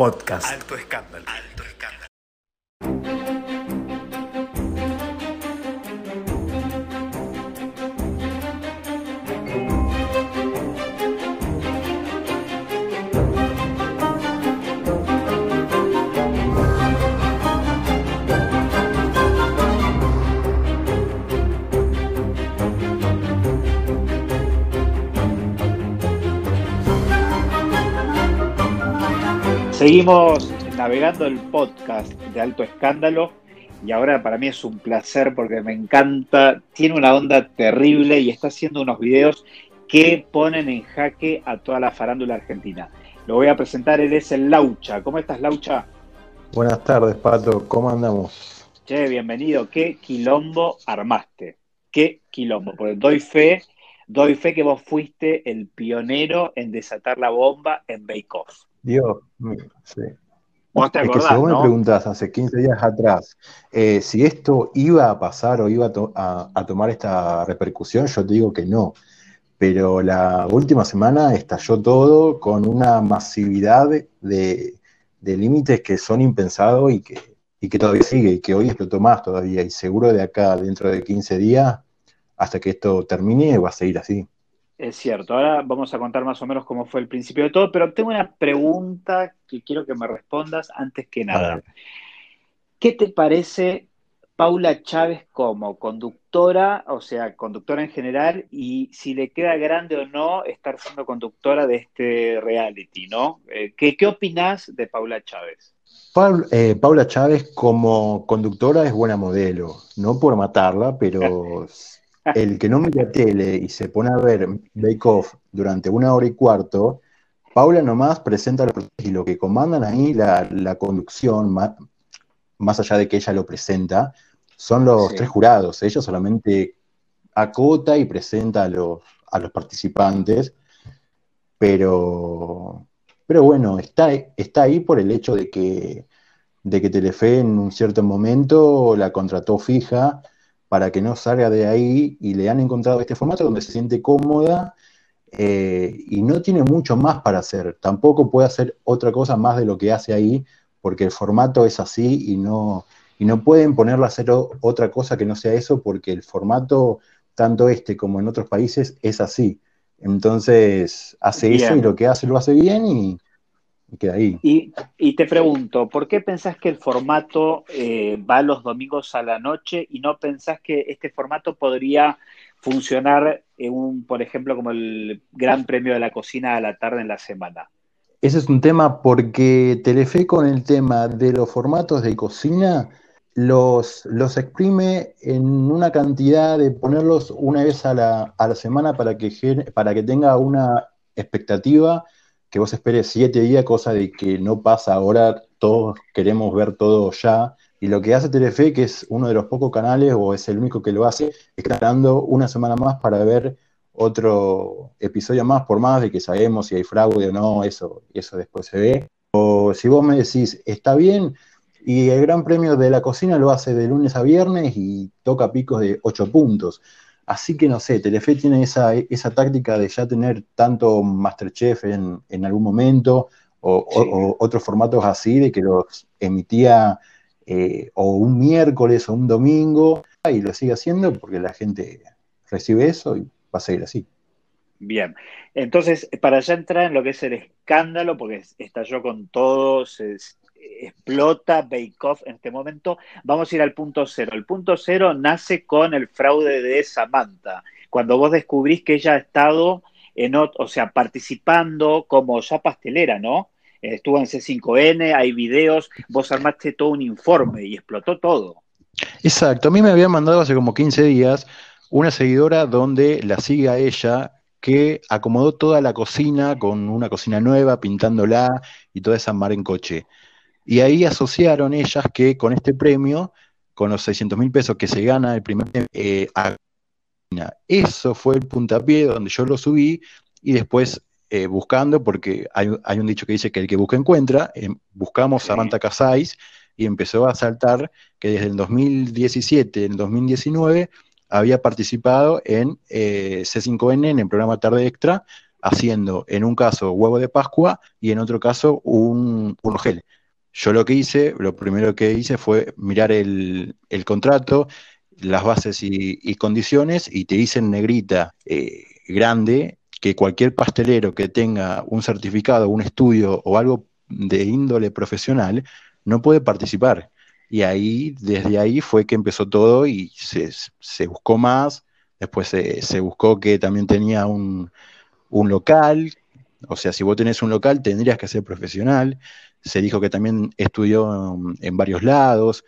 Podcast. Alto escándalo. Seguimos navegando el podcast de Alto Escándalo y ahora para mí es un placer porque me encanta, tiene una onda terrible y está haciendo unos videos que ponen en jaque a toda la farándula argentina. Lo voy a presentar, él es el Laucha. ¿Cómo estás, Laucha? Buenas tardes, Pato. ¿Cómo andamos? Che, bienvenido. ¿Qué quilombo armaste? ¿Qué quilombo? Porque doy fe, doy fe que vos fuiste el pionero en desatar la bomba en Bake Off. Dios mío, sí. Vos te Es que si vos ¿no? me preguntás hace 15 días atrás eh, si esto iba a pasar o iba a, to- a- a tomar esta repercusión, yo te digo que no. Pero la última semana estalló todo con una masividad de, de límites que son impensados y que, y que todavía sigue y que hoy explotó más todavía. Y seguro de acá, dentro de 15 días, hasta que esto termine, va a seguir así. Es cierto, ahora vamos a contar más o menos cómo fue el principio de todo, pero tengo una pregunta que quiero que me respondas antes que nada. ¿Qué te parece Paula Chávez como conductora, o sea, conductora en general, y si le queda grande o no estar siendo conductora de este reality, ¿no? Eh, ¿qué, qué opinás de Paula Chávez? Paul- eh, Paula Chávez como conductora es buena modelo, no por matarla, pero el que no mira tele y se pone a ver Bake Off durante una hora y cuarto, Paula nomás presenta los y lo que comandan ahí la, la conducción, ma- más, allá de que ella lo presenta, son los Sí. tres jurados. Ella solamente acota y presenta a los, a los participantes, pero, pero bueno, está, está ahí por el hecho de que, de que Telefe en un cierto momento la contrató fija para que no salga de ahí y le han encontrado este formato donde se siente cómoda eh, y no tiene mucho más para hacer. Tampoco puede hacer otra cosa más de lo que hace ahí porque el formato es así y no, y no pueden ponerla a hacer otra cosa que no sea eso porque el formato, tanto este como en otros países, es así. Entonces hace eso y lo que hace lo hace bien y queda ahí. Y, y te pregunto, ¿por qué pensás que el formato eh, va los domingos a la noche y no pensás que este formato podría funcionar en un, por ejemplo, como el Gran Premio de la Cocina a la tarde en la semana? Ese es un tema porque Telefe con el tema de los formatos de cocina los, los exprime en una cantidad de ponerlos una vez a la, a la semana para que, para que tenga una expectativa que vos esperes siete días, cosa de que no pasa ahora, todos queremos ver todo ya. Y lo que hace Telefe, que es uno de los pocos canales, o es el único que lo hace, está una semana más para ver otro episodio más, por más de que sabemos si hay fraude o no, eso, eso después se ve. O si vos me decís, está bien, y el Gran Premio de la Cocina lo hace de lunes a viernes y toca picos de 8 puntos. Así que no sé, Telefe tiene esa, esa táctica de ya tener tanto Masterchef en, en algún momento, o, Sí. o- o otros formatos así, de que los emitía eh, o un miércoles o un domingo, y lo sigue haciendo porque la gente recibe eso y va a seguir así. Bien, entonces, para ya entrar en lo que es el escándalo, porque estalló con todo, se explota Bake en este momento, vamos a ir al punto cero. El punto cero nace con el fraude de Samantha, cuando vos descubrís que ella ha estado en, o sea, participando como ya pastelera, ¿no? Estuvo en C5N, hay videos, vos armaste todo un informe y explotó todo. Exacto, a mí me habían mandado hace como 15 días una seguidora donde la sigue a ella que acomodó toda la cocina con una cocina nueva, pintándola y toda esa mar en coche. Y ahí asociaron ellas que con este premio, con los 600 mil pesos que se gana el primer premio, eh, a- eso fue el puntapié donde yo lo subí y después eh, buscando, porque hay, hay un dicho que dice que el que busca encuentra, eh, buscamos a Samantha Casais y empezó a saltar que desde el 2017, en el 2019, había participado en eh, C5N, en el programa Tarde Extra, haciendo en un caso huevo de Pascua y en otro caso un, un gel. Yo lo que hice, lo primero que hice fue mirar el, contrato, las bases y, condiciones y te hice en negrita eh, grande que cualquier pastelero que tenga un certificado, un estudio o algo de índole profesional no puede participar. Y ahí, desde ahí fue que empezó todo y se, buscó más, después se, se, buscó que también tenía un, un local, o sea, si vos tenés un local tendrías que ser profesional, se dijo que también estudió en varios lados,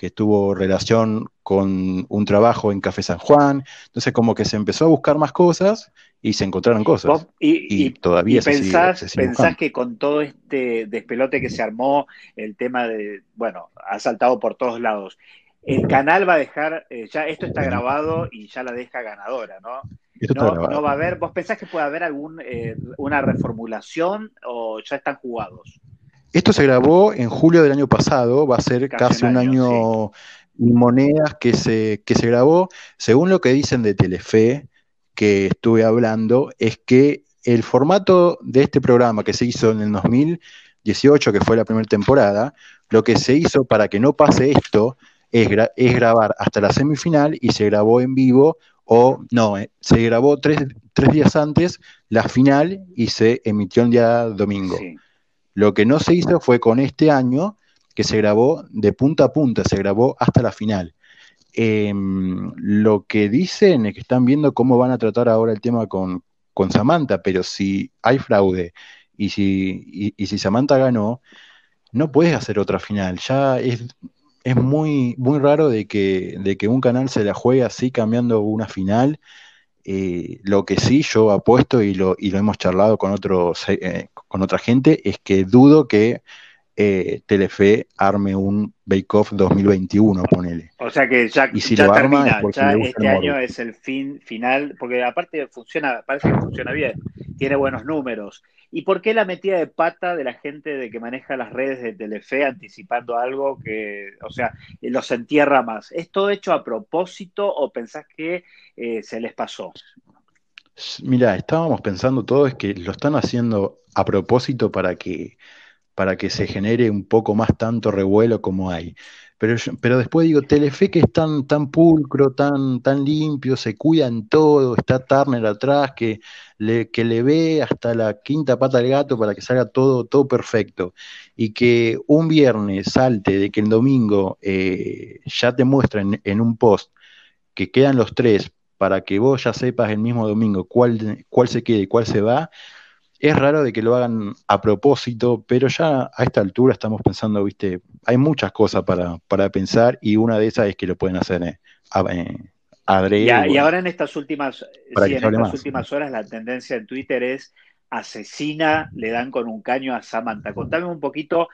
que tuvo relación con un trabajo en Café San Juan, entonces como que se empezó a buscar más cosas y se encontraron cosas. y, todavía pensás, pensás que con todo este despelote que se armó, el tema de, bueno, ha saltado por todos lados. El canal va a dejar, eh, ya esto está grabado y ya la deja ganadora, ¿no? No, va a haber, ¿vos pensás que puede haber algún, eh, una reformulación o ya están jugados? Esto se grabó en julio del año pasado, va a ser casi, un año, y monedas que se, que se grabó. Según lo que dicen de Telefe, que estuve hablando, es que el formato de este programa que se hizo en el 2018, que fue la primera temporada, lo que se hizo para que no pase esto es, es grabar hasta la semifinal y se grabó en vivo o no, eh, se grabó tres, días antes la final y se emitió el día domingo. Lo que no se hizo fue con este año, que se grabó de punta a punta, se grabó hasta la final. Em, lo que dicen es que están viendo cómo van a tratar ahora el tema con, con Samantha, pero si hay fraude y si, y, si Samantha ganó, no puedes hacer otra final. Ya es, es muy, muy raro de que, de que un canal se la juegue así cambiando una final. Eh, lo que sí yo apuesto y lo, y lo hemos charlado con, otros, eh, con otra gente es que dudo que eh, Telefe arme un Bake Off 2021, ponele. O sea que ya, y si ya lo termina, ya este año es el fin final, porque aparte funciona, parece que funciona bien, tiene buenos números. ¿Y por qué la metida de pata de la gente de que maneja las redes de Telefe anticipando algo que, o sea, los entierra más? ¿Es todo hecho a propósito o pensás que eh, se les pasó? Mira, estábamos pensando todo es que lo están haciendo a propósito para que, para que se genere un poco más tanto revuelo como hay. Pero, pero después digo, Telefe que es tan, tan pulcro, tan, tan limpio, se cuida en todo, está Turner atrás, que le, que le ve hasta la quinta pata al gato para que salga todo, todo perfecto. Y que un viernes salte de que el domingo eh, ya te muestren en un post que quedan los tres para que vos ya sepas el mismo domingo cuál, cuál se queda y cuál se va, es raro de que lo hagan a propósito, pero ya a esta altura estamos pensando, viste, hay muchas cosas para, para pensar y una de esas es que lo pueden hacer eh, eh y, ahora en estas últimas, en estas últimas horas la tendencia en Twitter es asesina, le dan con un caño a Samantha. Contame un poquito.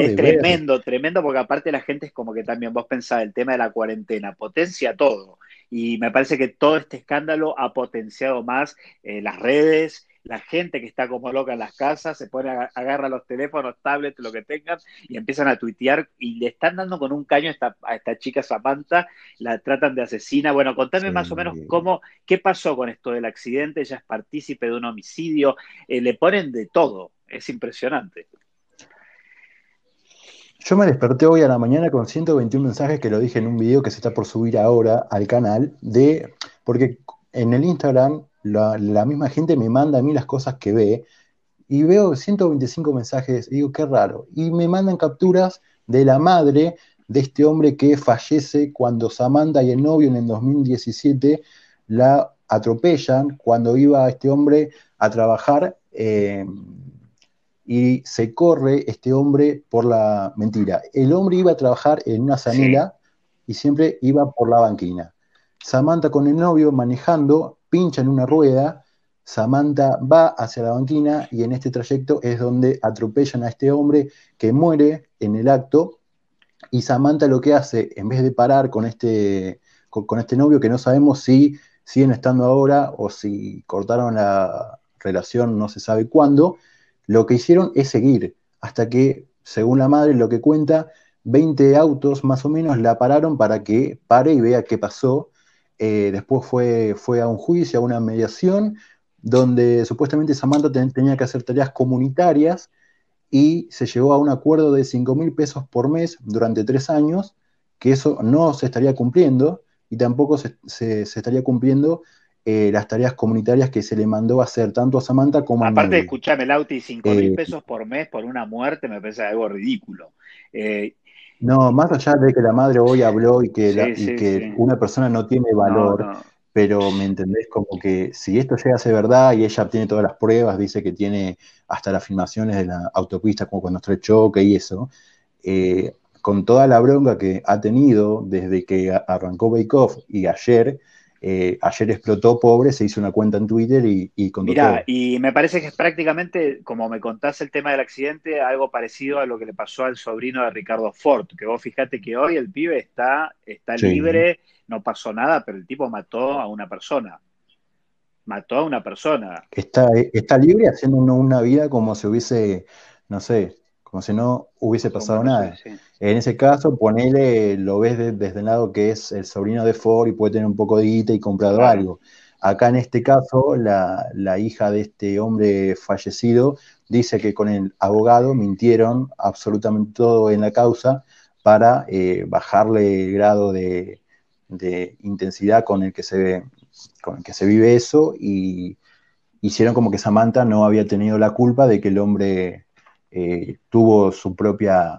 Es tremendo, tremendo, porque aparte la gente es como que también vos pensás el tema de la cuarentena, potencia todo. Y me parece que todo este escándalo ha potenciado más eh, las redes, la gente que está como loca en las casas, se pone, agarra los teléfonos, tablets, lo que tengan, y empiezan a tuitear y le están dando con un caño a esta, a esta chica Samantha, la tratan de asesina. Bueno, contame más o menos cómo, qué pasó con esto del accidente, ella es partícipe de un homicidio, eh, le ponen de todo, es impresionante. Yo me desperté hoy a la mañana con 121 mensajes que lo dije en un video que se está por subir ahora al canal de porque en el Instagram la, misma gente me manda a mí las cosas que ve y veo 125 mensajes y digo, qué raro. Y me mandan capturas de la madre de este hombre que fallece cuando Samantha y el novio en el 2017 la atropellan cuando iba este hombre a trabajar eh, y se corre este hombre por la mentira. El hombre iba a trabajar en una zanela y siempre iba por la banquina. Samantha con el novio manejando pincha en una rueda, Samantha va hacia la banquina y en este trayecto es donde atropellan a este hombre que muere en el acto. Y Samantha lo que hace, en vez de parar con este, con, este novio que no sabemos si siguen estando ahora o si cortaron la relación no se sabe cuándo, lo que hicieron es seguir hasta que, según la madre, lo que cuenta, 20 autos más o menos la pararon para que pare y vea qué pasó eh, después fue, fue a un juicio, a una mediación, donde supuestamente Samantha tenía que hacer tareas comunitarias y se llegó a un acuerdo de 5 mil pesos por mes durante tres años, que eso no se estaría cumpliendo y tampoco se, estaría cumpliendo eh, las tareas comunitarias que se le mandó a hacer tanto a Samantha como a Aparte, escuchame, Lauti, 5 mil eh, pesos por mes por una muerte me parece algo ridículo. Eh, no, más allá de que la madre hoy habló y que, que una persona no tiene valor, pero me entendés como que si esto llega a ser verdad y ella tiene todas las pruebas, dice que tiene hasta las filmaciones de la autopista, como cuando está el choque y eso, eh, con toda la bronca que ha tenido desde que arrancó Bake Off y ayer, eh, ayer explotó pobre, se hizo una cuenta en Twitter y, y Mirá, y me parece que es prácticamente, como me contás el tema del accidente, algo parecido a lo que le pasó al sobrino de Ricardo Ford, que vos fijate que hoy el pibe está, está libre no pasó nada, pero el tipo mató a una persona. Mató a una persona. Está, está libre haciendo una vida como si hubiese, no sé, como si no hubiese pasado nada. En ese caso, ponele, lo ves desde el lado que es el sobrino de Ford y puede tener un poco de guita y comprado algo. Acá en este caso, la, la, hija de este hombre fallecido dice que con el abogado mintieron absolutamente todo en la causa para eh, bajarle el grado de, de intensidad con el que se ve, con el que se vive eso y hicieron como que Samantha no había tenido la culpa de que el hombre eh, tuvo su propia,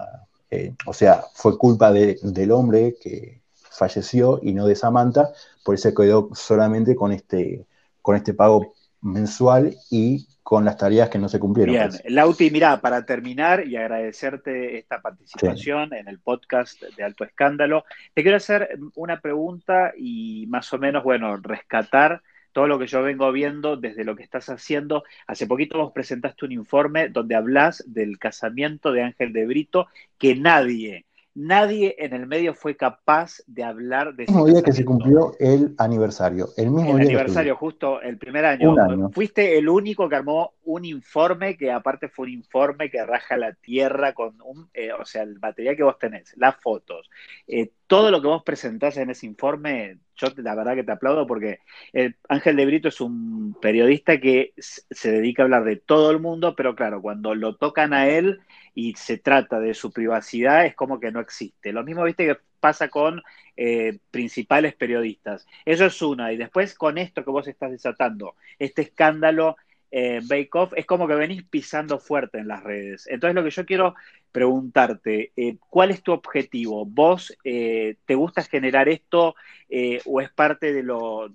eh, o sea, fue culpa del hombre que falleció y no de Samantha, por eso quedó solamente con este, con este pago mensual y con las tareas que no se cumplieron. Bien, pues. Lauti, mira, para terminar y agradecerte esta participación en el podcast de Alto Escándalo, te quiero hacer una pregunta y más o menos, bueno, rescatar todo lo que yo vengo viendo desde lo que estás haciendo. Hace poquito vos presentaste un informe donde hablas del casamiento de Ángel de Brito, que nadie, nadie en el medio fue capaz de hablar de El mismo día que se cumplió el aniversario. El mismo el aniversario, justo el primer año. Fuiste el único que armó un informe que aparte fue un informe que raja la tierra con un, eh, o sea, el material que vos tenés, las fotos, eh, todo lo que vos presentás en ese informe, yo la verdad que te aplaudo porque el Ángel de Brito es un periodista que se dedica a hablar de todo el mundo, pero claro, cuando lo tocan a él y se trata de su privacidad, es como que no existe. Lo mismo, viste, que pasa con eh, principales periodistas. Eso es una. Y después con esto que vos estás desatando, este escándalo eh, Bake es como que venís pisando fuerte en las redes. Entonces lo que yo quiero preguntarte, eh, ¿cuál es tu objetivo? ¿Vos eh, te gusta generar esto eh, o es parte de lo,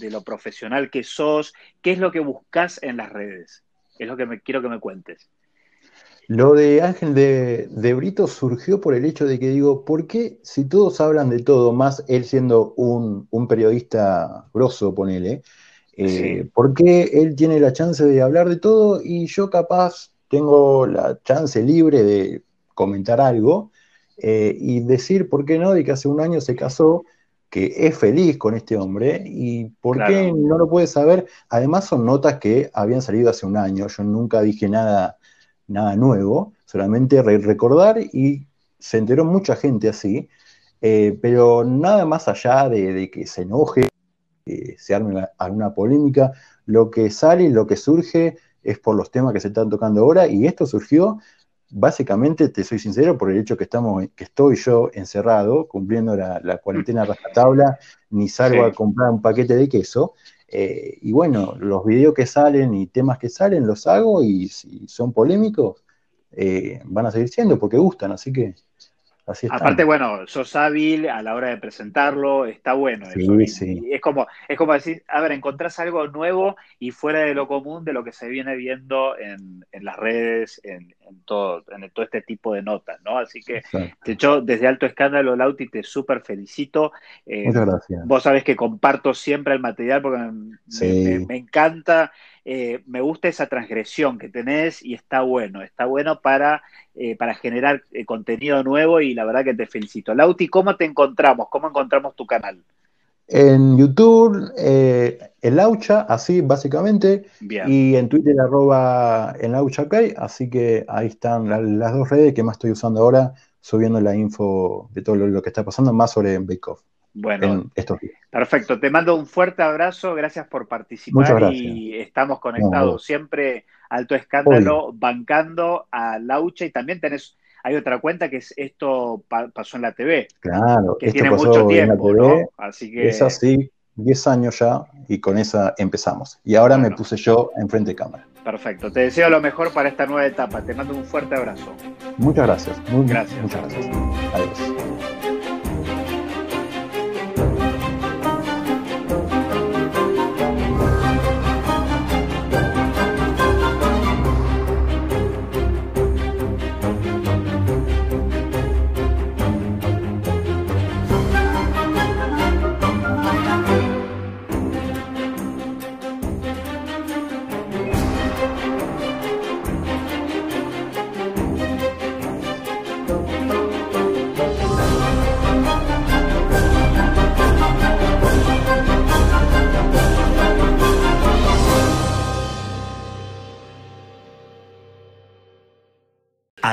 de lo profesional que sos? ¿Qué es lo que buscas en las redes? Es lo que me, quiero que me cuentes. Lo de Ángel de, de, Brito surgió por el hecho de que digo, ¿por qué si todos hablan de todo, más él siendo un, un periodista grosso, ponele, eh, ¿Por qué él tiene la chance de hablar de todo y yo capaz tengo la chance libre de comentar algo eh, y decir, ¿por qué no? De que hace un año se casó, que es feliz con este hombre y ¿por qué no lo puede saber? Además son notas que habían salido hace un año, yo nunca dije nada, nada nuevo, solamente recordar y se enteró mucha gente así, eh, pero nada más allá de que se enoje se arme alguna polémica. Lo que sale, lo que surge es por los temas que se están tocando ahora y esto surgió básicamente, te soy sincero, por el hecho que, estamos, que estoy yo encerrado, cumpliendo la, cuarentena tabla, ni salgo a comprar un paquete de queso. Eh, y bueno, los videos que salen y temas que salen los hago y si son polémicos, eh, van a seguir siendo porque gustan, así que Aparte, bueno, sos hábil a la hora de presentarlo, está bueno eso. Es como, es como decir, a ver, encontrás algo nuevo y fuera de lo común de lo que se viene viendo en, las redes, en, todo, en todo este tipo de notas, ¿no? Así que, de hecho, desde Alto Escándalo, Lauti, te súper felicito. Eh, Muchas gracias. Vos sabés que comparto siempre el material porque me encanta eh, me gusta esa transgresión que tenés y está bueno, está bueno para, eh, para generar contenido nuevo y la verdad que te felicito. Lauti, ¿cómo te encontramos? ¿Cómo encontramos tu canal? En YouTube, el Laucha, así básicamente, y en Twitter arroba en Laucha así que ahí están las dos redes que más estoy usando ahora, subiendo la info de todo lo, que está pasando, más sobre Bake Off. Bueno, en estos días. perfecto. Te mando un fuerte abrazo. Gracias por Muchas participar gracias. y estamos conectados No. siempre. Alto escándalo, bancando a Laucha y también tenés, hay otra cuenta que es esto pa- pasó en la TV, Claro, que esto tiene pasó mucho en la tiempo, TV, ¿no? Así que es así, 10 años ya, y con esa empezamos. Y ahora me puse yo enfrente de cámara. perfecto. Te deseo lo mejor para esta nueva etapa. Te mando un fuerte abrazo. Muchas gracias. Muy, Gracias. Muchas gracias. Adiós.